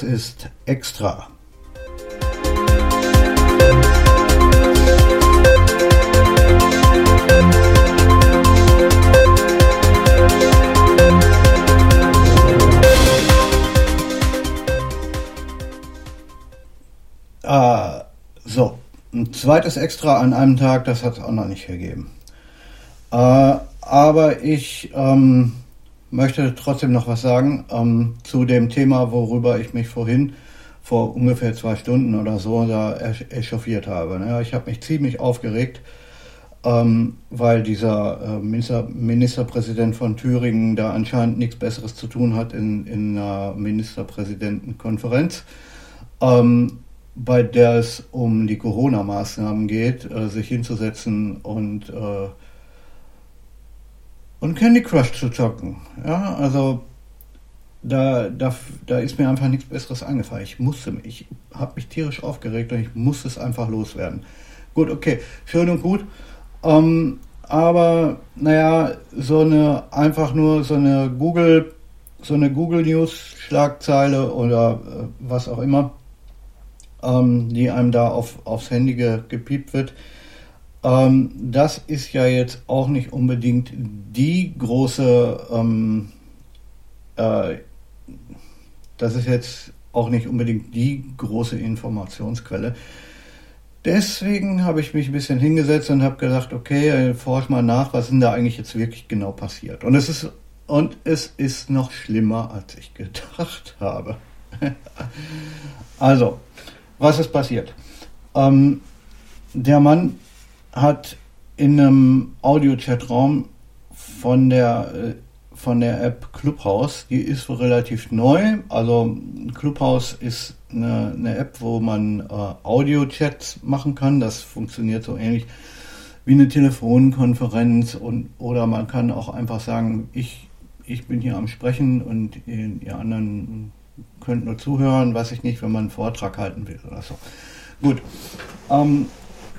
Was ist extra? Ah, so, ein zweites Extra an einem Tag, das hat es auch noch nicht gegeben. Äh, aber ich ähm, möchte trotzdem noch was sagen ähm, zu dem Thema, worüber ich mich vorhin vor ungefähr zwei Stunden oder so da echauffiert habe. Ne? Ich habe mich ziemlich aufgeregt, ähm, weil dieser äh, Minister, Ministerpräsident von Thüringen da anscheinend nichts Besseres zu tun hat in, in einer Ministerpräsidentenkonferenz, ähm, bei der es um die Corona-Maßnahmen geht, äh, sich hinzusetzen und äh, und Candy Crush zu zocken. Ja, also da, da, da ist mir einfach nichts Besseres eingefallen. Ich musste, ich habe mich tierisch aufgeregt und ich musste es einfach loswerden. Gut, okay, schön und gut. Ähm, aber naja, so eine einfach nur so eine Google, so eine Google News Schlagzeile oder äh, was auch immer, ähm, die einem da auf, aufs Handy ge, gepiept wird, ähm, das ist ja jetzt auch nicht unbedingt die große, ähm, äh, das ist jetzt auch nicht unbedingt die große Informationsquelle. Deswegen habe ich mich ein bisschen hingesetzt und habe gedacht, okay, forsch mal nach, was denn da eigentlich jetzt wirklich genau passiert. Und es ist, und es ist noch schlimmer, als ich gedacht habe. also, was ist passiert? Ähm, der Mann hat in einem Audio-Chatraum von der, äh, von der App Clubhouse, die ist relativ neu. Also Clubhouse ist eine, eine App, wo man äh, Audio-Chats machen kann. Das funktioniert so ähnlich wie eine Telefonkonferenz und oder man kann auch einfach sagen, ich, ich bin hier am Sprechen und ihr anderen könnt nur zuhören, weiß ich nicht, wenn man einen Vortrag halten will oder so. Gut. Ähm,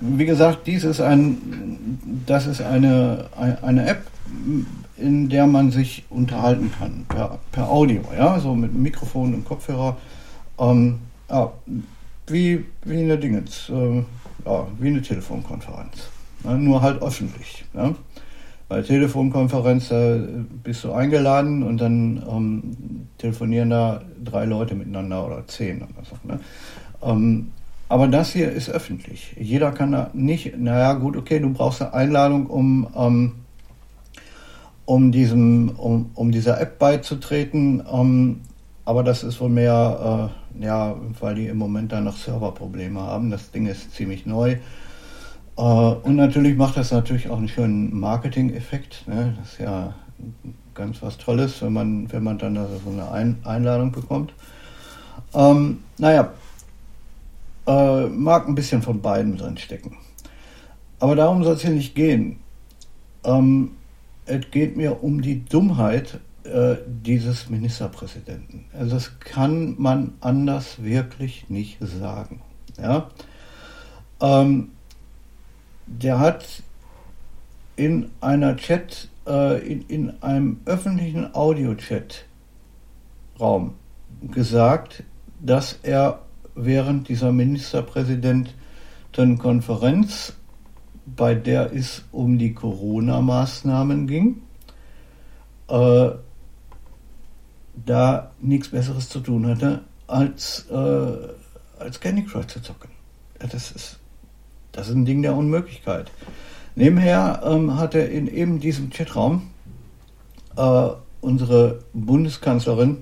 wie gesagt, dies ist ein, das ist eine, eine App, in der man sich unterhalten kann, per, per Audio, ja, so mit Mikrofon und Kopfhörer. Ähm, ja, wie, wie eine Dingens, äh, ja, wie eine Telefonkonferenz. Ja, nur halt öffentlich. Ja. Bei Telefonkonferenz äh, bist du eingeladen und dann ähm, telefonieren da drei Leute miteinander oder zehn oder so. Ne? Ähm, aber das hier ist öffentlich. Jeder kann da nicht, naja, gut, okay, du brauchst eine Einladung, um, ähm, um, diesem, um, um dieser App beizutreten. Ähm, aber das ist wohl mehr, äh, ja, weil die im Moment da noch Serverprobleme haben. Das Ding ist ziemlich neu. Äh, und natürlich macht das natürlich auch einen schönen Marketing-Effekt. Ne? Das ist ja ganz was Tolles, wenn man, wenn man dann da so eine Ein Einladung bekommt. Ähm, naja, äh, mag ein bisschen von beiden drin stecken. Aber darum soll es hier nicht gehen. Ähm, es geht mir um die Dummheit äh, dieses Ministerpräsidenten. Also das kann man anders wirklich nicht sagen. Ja? Ähm, der hat in einer Chat, äh, in, in einem öffentlichen Audio-Chat-Raum gesagt, dass er während dieser Ministerpräsidentenkonferenz, bei der es um die Corona-Maßnahmen ging, äh, da nichts Besseres zu tun hatte, als, äh, als Candy Crush zu zocken. Ja, das, ist, das ist ein Ding der Unmöglichkeit. Nebenher ähm, hat er in eben diesem Chatraum äh, unsere Bundeskanzlerin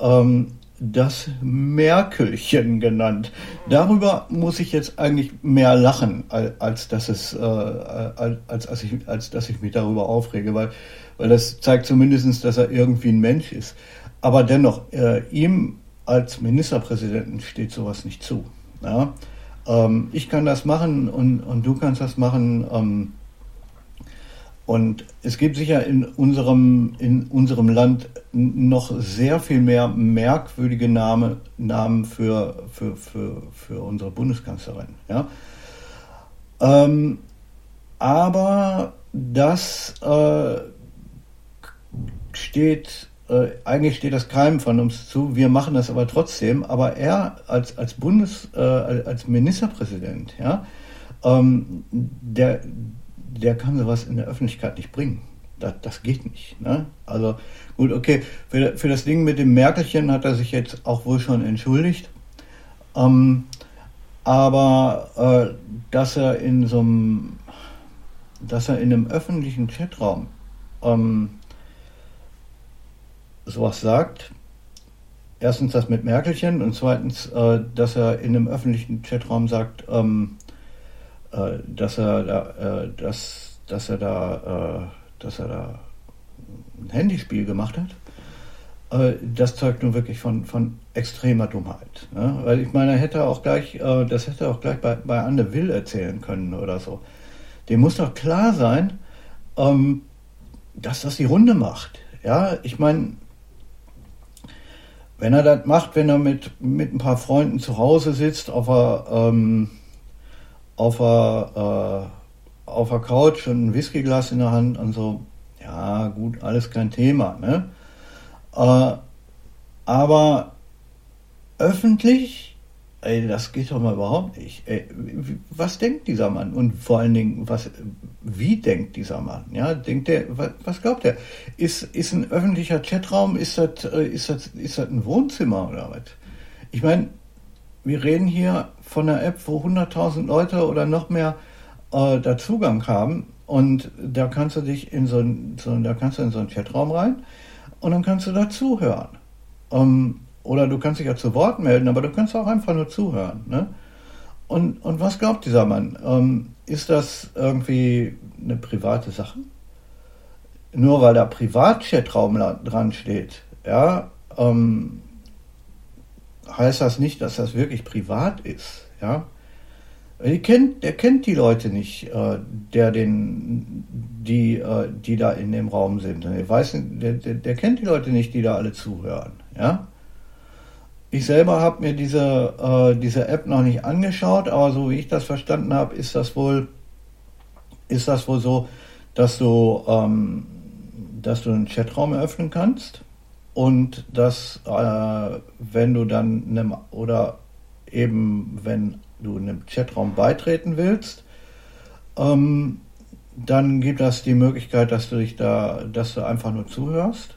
ähm, das Merkelchen genannt. Darüber muss ich jetzt eigentlich mehr lachen, als dass es, äh, als, als, ich, als dass ich mich darüber aufrege, weil, weil das zeigt zumindest, dass er irgendwie ein Mensch ist. Aber dennoch, äh, ihm als Ministerpräsidenten steht sowas nicht zu. Ja? Ähm, ich kann das machen und, und du kannst das machen. Ähm, und es gibt sicher in unserem, in unserem Land noch sehr viel mehr merkwürdige Name, Namen für, für, für, für unsere Bundeskanzlerin. Ja? Ähm, aber das äh, steht äh, eigentlich steht das keinem von uns zu, wir machen das aber trotzdem, aber er als, als Bundes, äh, als Ministerpräsident, ja, ähm, der, der kann sowas in der Öffentlichkeit nicht bringen. Das, das geht nicht. Ne? Also gut, okay, für, für das Ding mit dem Merkelchen hat er sich jetzt auch wohl schon entschuldigt. Ähm, aber äh, dass er in so einem, dass er in einem öffentlichen Chatraum ähm, sowas sagt, erstens das mit Merkelchen und zweitens, äh, dass er in einem öffentlichen Chatraum sagt, ähm, äh, dass er da, äh, dass, dass er da, äh, dass er da ein Handyspiel gemacht hat äh, das zeugt nun wirklich von, von extremer Dummheit. Ne? Weil ich meine, er hätte auch gleich, äh, das hätte er auch gleich bei, bei Anne Will erzählen können oder so. Dem muss doch klar sein, ähm, dass das die Runde macht. Ja, ich meine, wenn er das macht, wenn er mit, mit ein paar Freunden zu Hause sitzt, auf der, ähm, auf der, äh, auf der Couch und ein Whiskyglas in der Hand und so, ja, gut, alles kein Thema, ne? Äh, aber öffentlich, ey, das geht doch mal überhaupt nicht. Ey, was denkt dieser Mann? Und vor allen Dingen, was, wie denkt dieser Mann? Ja, denkt der, was, glaubt er? Ist, ist ein öffentlicher Chatraum, ist das, äh, ist das, ist das ein Wohnzimmer oder was? Ich meine, wir reden hier von einer App, wo 100.000 Leute oder noch mehr äh, da Zugang haben und da kannst du dich in so ein, so, da kannst du in so einen Chatraum rein und dann kannst du da zuhören. Ähm, oder du kannst dich ja zu Wort melden, aber du kannst auch einfach nur zuhören. Ne? Und, und was glaubt dieser Mann? Ähm, ist das irgendwie eine private Sache? Nur weil da Privatchatraum dran steht, ja, ähm, heißt das nicht, dass das wirklich privat ist, ja. Der kennt, der kennt die Leute nicht, äh, der den, die, äh, die da in dem Raum sind. Der, weiß, der, der, der kennt die Leute nicht, die da alle zuhören. Ja? Ich selber habe mir diese, äh, diese App noch nicht angeschaut, aber so wie ich das verstanden habe, ist das wohl, ist das wohl so, dass du, ähm, dass du einen Chatraum eröffnen kannst und dass, äh, wenn du dann einem, oder eben wenn du einem Chatraum beitreten willst, ähm, dann gibt das die Möglichkeit, dass du dich da, dass du einfach nur zuhörst.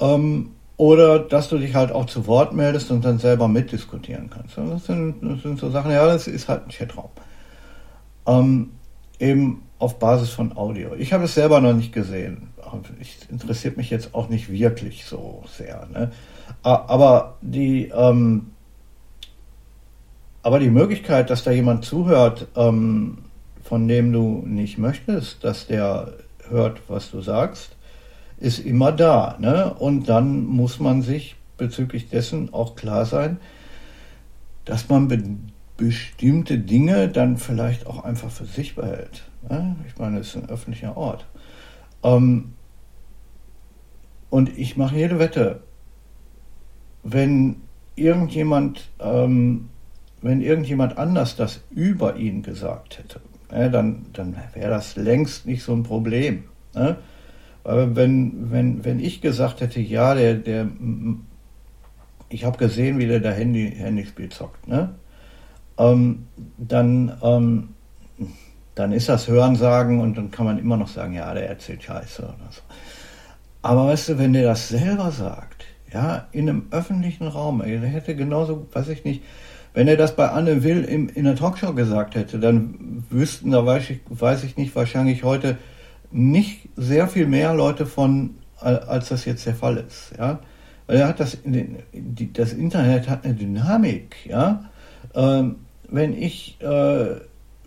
Ähm, oder dass du dich halt auch zu Wort meldest und dann selber mitdiskutieren kannst. Das sind, das sind so Sachen, ja, das ist halt ein Chatraum. Ähm, eben auf Basis von Audio. Ich habe es selber noch nicht gesehen. Interessiert mich jetzt auch nicht wirklich so sehr. Ne? Aber die, ähm, aber die Möglichkeit, dass da jemand zuhört, ähm, von dem du nicht möchtest, dass der hört, was du sagst, ist immer da. Ne? Und dann muss man sich bezüglich dessen auch klar sein, dass man be bestimmte Dinge dann vielleicht auch einfach für sich behält. Ne? Ich meine, es ist ein öffentlicher Ort. Ähm, und ich mache jede Wette, wenn irgendjemand ähm, wenn irgendjemand anders das über ihn gesagt hätte, äh, dann, dann wäre das längst nicht so ein Problem. Ne? Aber wenn, wenn, wenn ich gesagt hätte, ja, der, der, ich habe gesehen, wie der da Handy, Handyspiel zockt, ne? Ähm, dann, ähm, dann ist das Hörensagen und dann kann man immer noch sagen, ja, der erzählt Scheiße oder so. Aber weißt du, wenn der das selber sagt, ja, in einem öffentlichen Raum, der hätte genauso, weiß ich nicht, wenn er das bei Anne Will im, in der Talkshow gesagt hätte, dann wüssten, da weiß ich, weiß ich nicht, wahrscheinlich heute nicht sehr viel mehr Leute von, als das jetzt der Fall ist. Ja? Weil er hat das, das Internet hat eine Dynamik. Ja? Ähm, wenn ich, äh,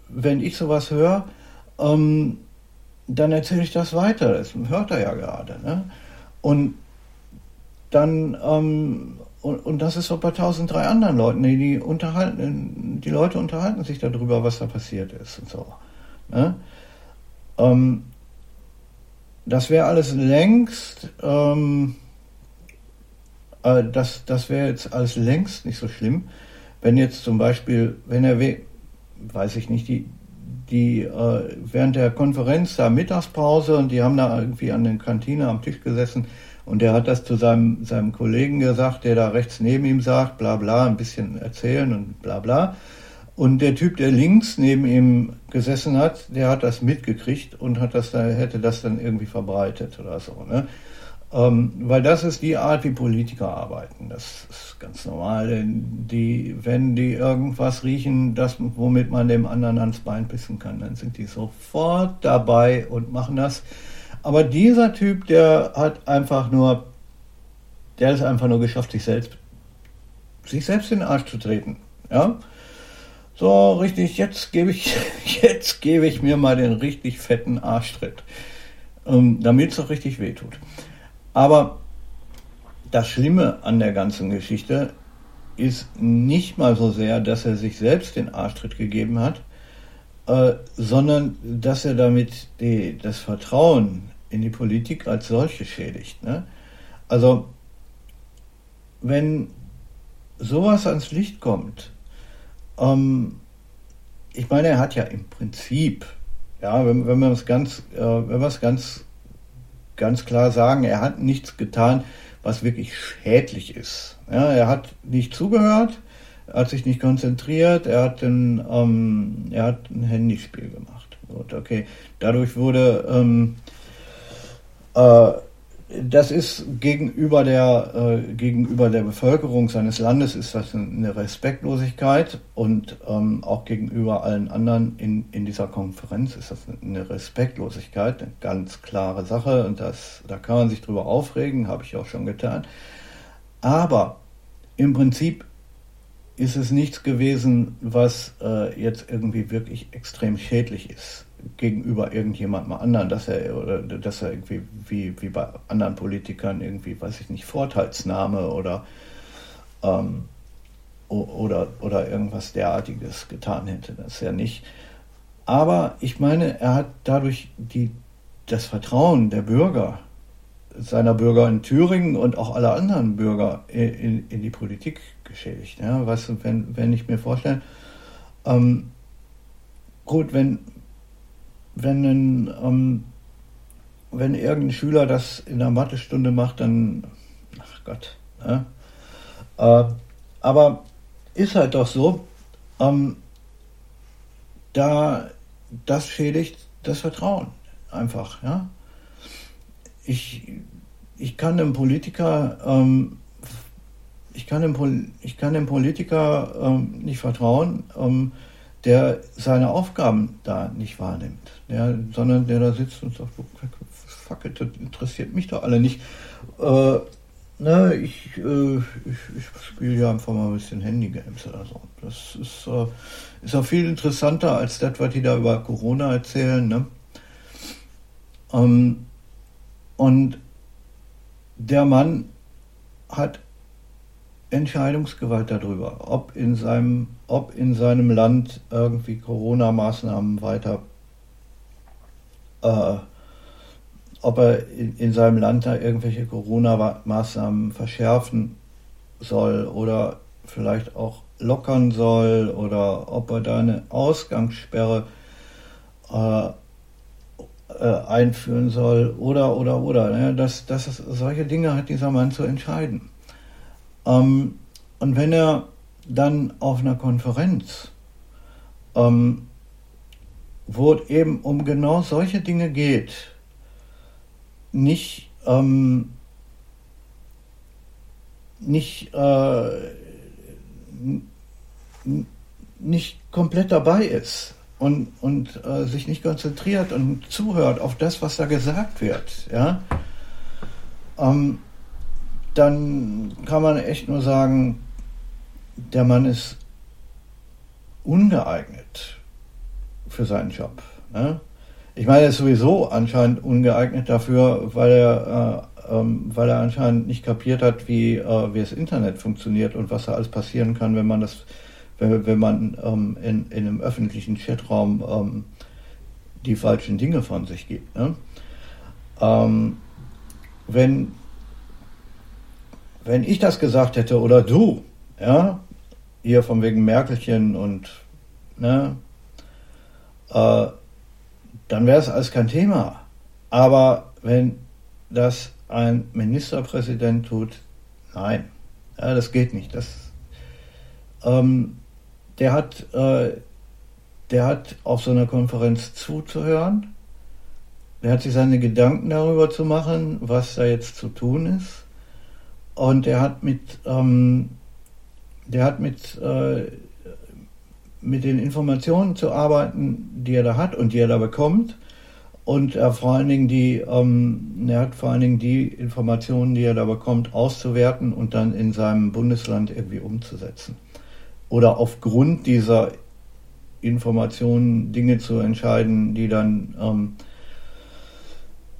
wenn ich sowas höre, ähm, dann erzähle ich das weiter. Das hört er ja gerade. Ne? Und dann ähm, und, und das ist so bei tausend drei anderen Leuten, die, die unterhalten, die Leute unterhalten sich darüber, was da passiert ist und so. Ne? Ähm, das wäre alles längst, ähm, äh, das, das wäre jetzt alles längst nicht so schlimm, wenn jetzt zum Beispiel, wenn er, weiß ich nicht, die, die äh, während der Konferenz da Mittagspause und die haben da irgendwie an der Kantine am Tisch gesessen Und der hat das zu seinem, seinem Kollegen gesagt, der da rechts neben ihm sagt, bla bla, ein bisschen erzählen und bla bla. Und der Typ, der links neben ihm gesessen hat, der hat das mitgekriegt und hat das, hätte das dann irgendwie verbreitet oder so. Ne? Ähm, weil das ist die Art, wie Politiker arbeiten. Das ist ganz normal. Die, wenn die irgendwas riechen, das, womit man dem anderen ans Bein pissen kann, dann sind die sofort dabei und machen das. Aber dieser Typ, der hat einfach nur, der ist einfach nur geschafft, sich selbst, sich selbst in den Arsch zu treten. Ja? So, richtig, jetzt gebe ich, jetzt gebe ich mir mal den richtig fetten Arschtritt. Ähm, damit es auch richtig wehtut. Aber das Schlimme an der ganzen Geschichte ist nicht mal so sehr, dass er sich selbst den Arschtritt gegeben hat, äh, sondern dass er damit die, das Vertrauen in die Politik als solche schädigt. Ne? Also wenn sowas ans Licht kommt, ähm, ich meine, er hat ja im Prinzip, ja, wenn, wenn man es ganz, äh, wenn man es ganz ganz klar sagen, er hat nichts getan, was wirklich schädlich ist. Ja, er hat nicht zugehört, er hat sich nicht konzentriert, er hat ein, ähm, er hat ein Handyspiel gemacht. Gut, okay. Dadurch wurde ähm, äh, das ist gegenüber der, äh, gegenüber der Bevölkerung seines Landes ist das eine Respektlosigkeit und ähm, auch gegenüber allen anderen in, in dieser Konferenz ist das eine Respektlosigkeit, eine ganz klare Sache und das, da kann man sich drüber aufregen, habe ich auch schon getan. Aber im Prinzip ist es nichts gewesen, was äh, jetzt irgendwie wirklich extrem schädlich ist gegenüber irgendjemandem anderen, dass er oder dass er irgendwie wie, wie bei anderen Politikern irgendwie, weiß ich nicht, Vorteilsnahme oder ähm, oder, oder irgendwas derartiges getan hätte. Das ist ja nicht. Aber ich meine, er hat dadurch die, das Vertrauen der Bürger, seiner Bürger in Thüringen und auch aller anderen Bürger in, in die Politik geschädigt. Ja, weißt du, wenn, wenn ich mir vorstelle, ähm, gut, wenn, wenn ein, ähm, wenn irgendein Schüler das in der Mathestunde macht, dann, ach Gott. Ne? Äh, aber ist halt doch so, ähm, da das schädigt das Vertrauen einfach. Ja? Ich, ich kann dem Politiker ähm, ich kann dem, ich kann dem Politiker ähm, nicht vertrauen, ähm, der seine Aufgaben da nicht wahrnimmt, der, sondern der da sitzt und sagt, fuck it, das interessiert mich doch alle nicht. Äh, na, ich, äh, ich, ich spiele ja einfach mal ein bisschen Handygames oder so. Das ist, äh, ist auch viel interessanter als das, was die da über Corona erzählen. Ne? Ähm, und der Mann hat Entscheidungsgewalt darüber, ob in seinem, ob in seinem Land irgendwie Corona-Maßnahmen weiter, äh, ob er in, in, seinem Land da irgendwelche Corona-Maßnahmen verschärfen soll oder vielleicht auch lockern soll oder ob er da eine Ausgangssperre äh, äh, einführen soll oder oder oder. Ne? Das, das ist, solche Dinge hat dieser Mann zu entscheiden. Ähm, und wenn er dann auf einer Konferenz, ähm, wo es eben um genau solche Dinge geht, nicht, ähm, nicht, äh, nicht komplett dabei ist und, und äh, sich nicht konzentriert und zuhört auf das, was da gesagt wird, ja, ähm, dann kann man echt nur sagen, der Mann ist ungeeignet für seinen Job. Ne? Ich meine, er ist sowieso anscheinend ungeeignet dafür, weil er, äh, ähm, weil er anscheinend nicht kapiert hat, wie, äh, wie das Internet funktioniert und was da alles passieren kann, wenn man das, wenn, wenn man ähm, in, in einem öffentlichen Chatraum ähm, die falschen Dinge von sich gibt. Ne? Ähm, wenn wenn ich das gesagt hätte oder du, ja, hier von wegen Merkelchen und, ne, äh, dann wäre es alles kein Thema. Aber wenn das ein Ministerpräsident tut, nein, ja, das geht nicht. Das, ähm, der hat, äh, der hat auf so einer Konferenz zuzuhören. Der hat sich seine Gedanken darüber zu machen, was da jetzt zu tun ist. Und er hat mit, ähm, der hat mit, äh, mit den Informationen zu arbeiten, die er da hat und die er da bekommt. Und er vor allen Dingen die, ähm, er hat vor allen Dingen die Informationen, die er da bekommt, auszuwerten und dann in seinem Bundesland irgendwie umzusetzen. Oder aufgrund dieser Informationen Dinge zu entscheiden, die dann, ähm,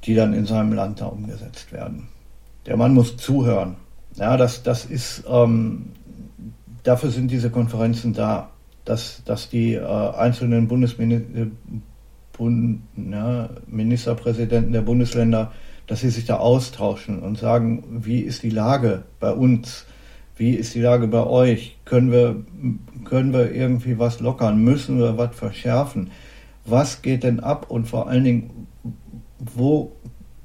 die dann in seinem Land da umgesetzt werden. Der Mann muss zuhören. Ja, das, das ist, ähm, dafür sind diese Konferenzen da, dass, dass die äh, einzelnen Bundesminister, äh, Bund, ja, Ministerpräsidenten der Bundesländer, dass sie sich da austauschen und sagen, wie ist die Lage bei uns? Wie ist die Lage bei euch? Können wir, können wir irgendwie was lockern? Müssen wir was verschärfen? Was geht denn ab? Und vor allen Dingen, wo,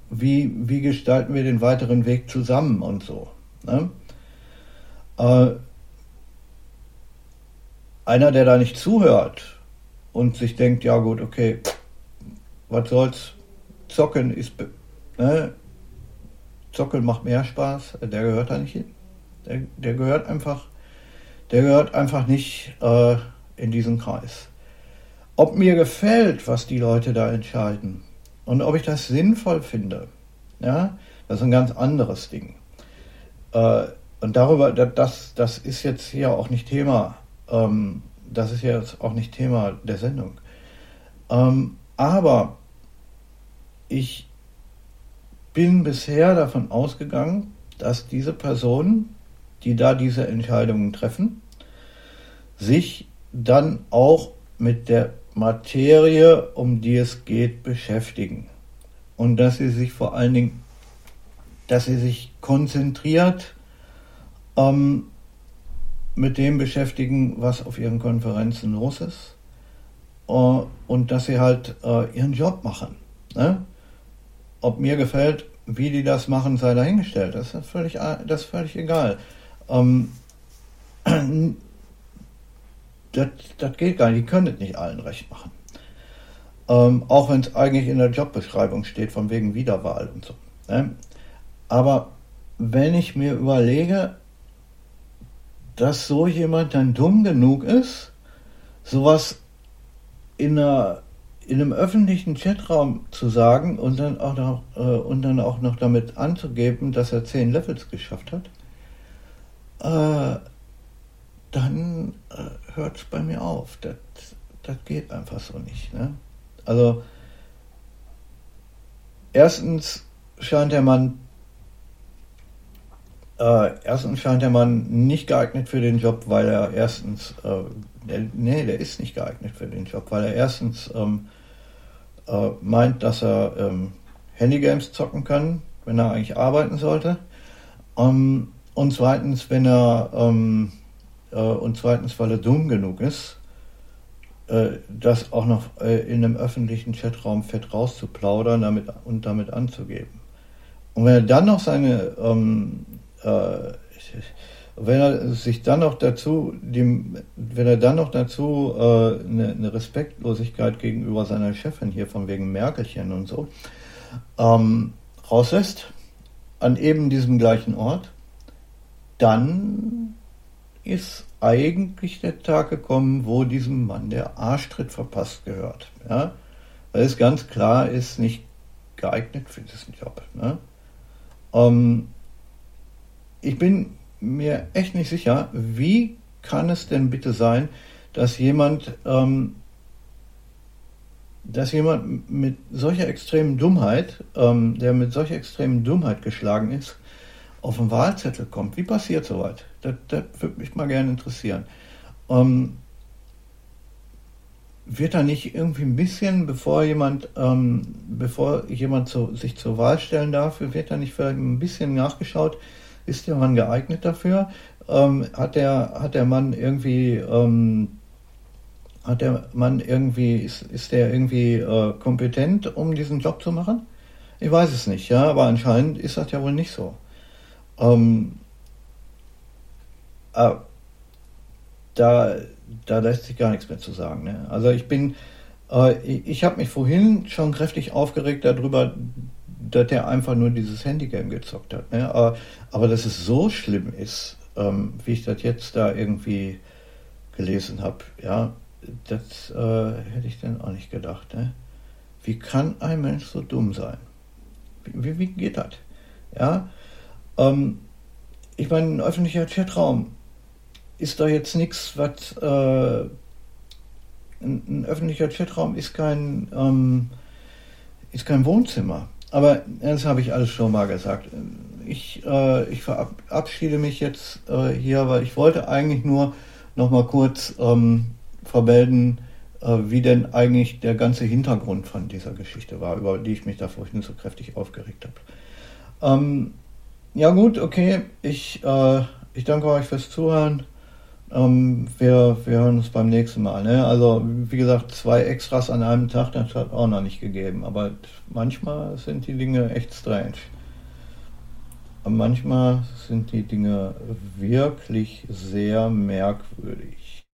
wie, wie gestalten wir den weiteren Weg zusammen und so? Ne? Äh, einer, der da nicht zuhört und sich denkt, ja gut, okay, was soll's, zocken ist, ne? Zocken macht mehr Spaß, der gehört da nicht hin. Der, der gehört einfach, der gehört einfach nicht äh, in diesen Kreis. Ob mir gefällt, was die Leute da entscheiden und ob ich das sinnvoll finde, ja, das ist ein ganz anderes Ding. Äh, und darüber, das, das ist jetzt hier auch nicht Thema, ähm, das ist jetzt auch nicht Thema der Sendung. Ähm, aber ich bin bisher davon ausgegangen, dass diese Personen die da diese Entscheidungen treffen, sich dann auch mit der Materie, um die es geht, beschäftigen. Und dass sie sich vor allen Dingen, dass sie sich konzentriert ähm, mit dem beschäftigen, was auf ihren Konferenzen los ist. Äh, und dass sie halt äh, ihren Job machen. Ne? Ob mir gefällt, wie die das machen, sei dahingestellt. Das ist völlig, das ist völlig egal. Ähm, das, das geht gar nicht, die können das nicht allen recht machen. Ähm, auch wenn es eigentlich in der Jobbeschreibung steht, von wegen Wiederwahl und so. Ne? Aber wenn ich mir überlege, dass so jemand dann dumm genug ist, sowas in, einer, in einem öffentlichen Chatraum zu sagen und dann auch noch, äh, und dann auch noch damit anzugeben, dass er zehn Levels geschafft hat, äh, dann äh, hört es bei mir auf. Das, das geht einfach so nicht. Ne? Also, erstens scheint der Mann äh, erstens scheint der Mann nicht geeignet für den Job, weil er erstens, äh, der, nee, der ist nicht geeignet für den Job, weil er erstens ähm, äh, meint, dass er ähm, Handygames zocken kann, wenn er eigentlich arbeiten sollte. Ähm, und zweitens, wenn er ähm, äh, und zweitens, weil er dumm genug ist, äh, das auch noch äh, in einem öffentlichen Chatraum fett rauszuplaudern damit, und damit anzugeben. Und wenn er dann noch seine, ähm, äh, wenn er sich dann noch dazu, dem, wenn er dann noch dazu äh, eine, eine, Respektlosigkeit gegenüber seiner Chefin hier von wegen Merkelchen und so ähm, rauslässt, an eben diesem gleichen Ort, dann ist eigentlich der Tag gekommen, wo diesem Mann der Arschtritt verpasst gehört. Ja? Weil es ganz klar ist, nicht geeignet für diesen Job. Ne? Ähm, ich bin mir echt nicht sicher, wie kann es denn bitte sein, dass jemand, ähm, dass jemand mit solcher extremen Dummheit, ähm, der mit solcher extremen Dummheit geschlagen ist, auf den Wahlzettel kommt. Wie passiert sowas? Das, das würde mich mal gerne interessieren. Ähm, wird da nicht irgendwie ein bisschen, bevor jemand, ähm, bevor jemand zu, sich zur Wahl stellen darf, wird da nicht vielleicht ein bisschen nachgeschaut, ist der Mann geeignet dafür? Ähm, hat, der, hat der Mann irgendwie, ähm, hat der Mann irgendwie, ist, ist der irgendwie äh, kompetent, um diesen Job zu machen? Ich weiß es nicht, ja, aber anscheinend ist das ja wohl nicht so. Ähm, äh, da, da lässt sich gar nichts mehr zu sagen. Ne? Also ich bin, äh, ich, ich habe mich vorhin schon kräftig aufgeregt darüber, dass der einfach nur dieses Handygame gezockt hat. Ne? Aber, aber dass es so schlimm ist, ähm, wie ich das jetzt da irgendwie gelesen habe, ja, das äh, hätte ich dann auch nicht gedacht. Ne? Wie kann ein Mensch so dumm sein? Wie, wie geht das? Ja, ähm, ich meine, ein öffentlicher Chatraum ist da jetzt nichts, was äh, ein, ein, öffentlicher Chatraum ist kein ähm, ist kein Wohnzimmer. Aber das habe ich alles schon mal gesagt. Ich, äh, ich verabschiede mich jetzt äh, hier, weil ich wollte eigentlich nur noch mal kurz ähm, vermelden, äh, wie denn eigentlich der ganze Hintergrund von dieser Geschichte war, über die ich mich da vorhin so kräftig aufgeregt habe. Ähm, ja gut, okay, ich, äh, ich danke euch fürs Zuhören. Ähm, wir, wir hören uns beim nächsten Mal. Ne? Also wie gesagt, zwei Extras an einem Tag, das hat auch noch nicht gegeben. Aber manchmal sind die Dinge echt strange. Und manchmal sind die Dinge wirklich sehr merkwürdig.